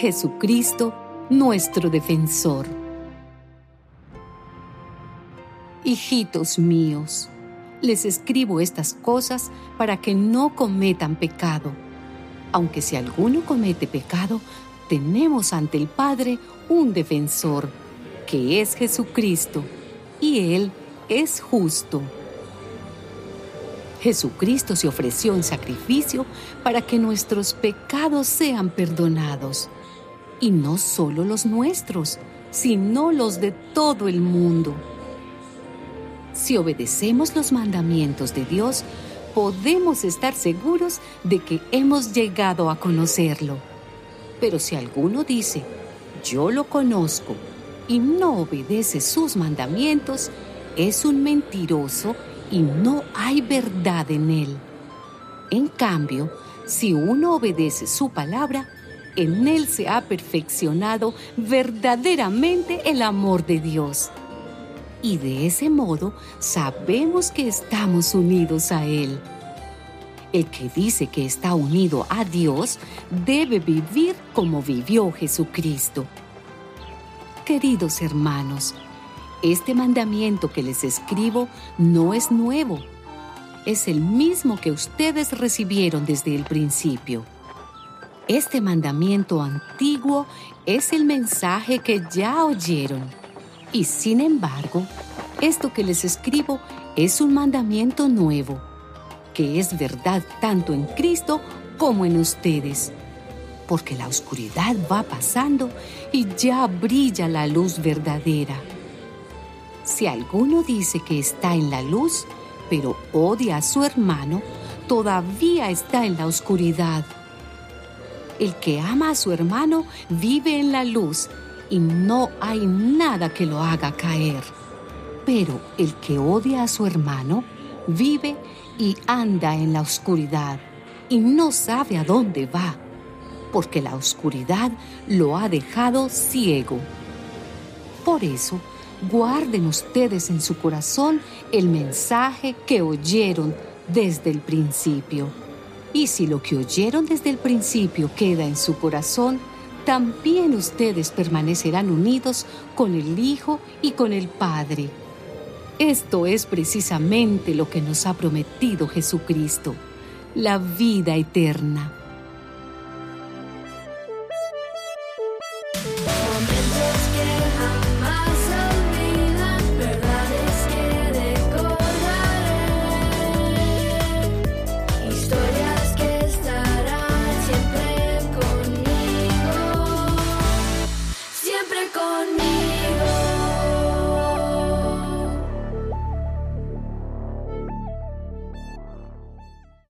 Jesucristo, nuestro defensor. Hijitos míos, les escribo estas cosas para que no cometan pecado. Aunque si alguno comete pecado, tenemos ante el Padre un defensor, que es Jesucristo, y Él es justo. Jesucristo se ofreció en sacrificio para que nuestros pecados sean perdonados, y no solo los nuestros, sino los de todo el mundo. Si obedecemos los mandamientos de Dios, podemos estar seguros de que hemos llegado a conocerlo. Pero si alguno dice, yo lo conozco, y no obedece sus mandamientos, es un mentiroso y no hay verdad en él. En cambio, si uno obedece su palabra, en él se ha perfeccionado verdaderamente el amor de Dios. Y de ese modo sabemos que estamos unidos a Él. El que dice que está unido a Dios debe vivir como vivió Jesucristo. Queridos hermanos, este mandamiento que les escribo no es nuevo, es el mismo que ustedes recibieron desde el principio. Este mandamiento antiguo es el mensaje que ya oyeron. Y sin embargo, esto que les escribo es un mandamiento nuevo que es verdad tanto en Cristo como en ustedes. Porque la oscuridad va pasando y ya brilla la luz verdadera. Si alguno dice que está en la luz, pero odia a su hermano, todavía está en la oscuridad. El que ama a su hermano vive en la luz y no hay nada que lo haga caer. Pero el que odia a su hermano vive y anda en la oscuridad y no sabe a dónde va, porque la oscuridad lo ha dejado ciego. Por eso, guarden ustedes en su corazón el mensaje que oyeron desde el principio. Y si lo que oyeron desde el principio queda en su corazón, también ustedes permanecerán unidos con el Hijo y con el Padre. Esto es precisamente lo que nos ha prometido Jesucristo, la vida eterna.